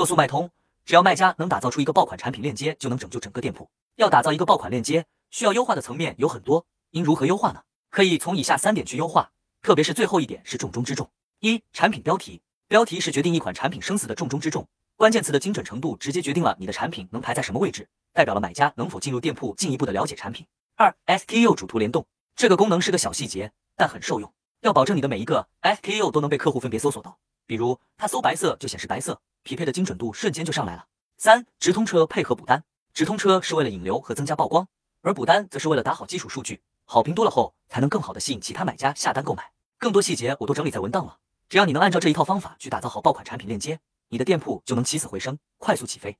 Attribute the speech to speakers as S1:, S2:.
S1: 做速卖通，只要卖家能打造出一个爆款产品链接，就能拯救整个店铺。要打造一个爆款链接，需要优化的层面有很多，应如何优化呢？可以从以下三点去优化，特别是最后一点是重中之重。一、产品标题，标题是决定一款产品生死的重中之重，关键词的精准程度直接决定了你的产品能排在什么位置，代表了买家能否进入店铺进一步的了解产品。二、SKU 主图联动，这个功能是个小细节，但很受用，要保证你的每一个 SKU 都能被客户分别搜索到。比如他搜白色就显示白色，匹配的精准度瞬间就上来了。三、直通车配合补单，直通车是为了引流和增加曝光，而补单则是为了打好基础数据，好评多了后才能更好的吸引其他买家下单购买。更多细节我都整理在文档了，只要你能按照这一套方法去打造好爆款产品链接，你的店铺就能起死回生，快速起飞。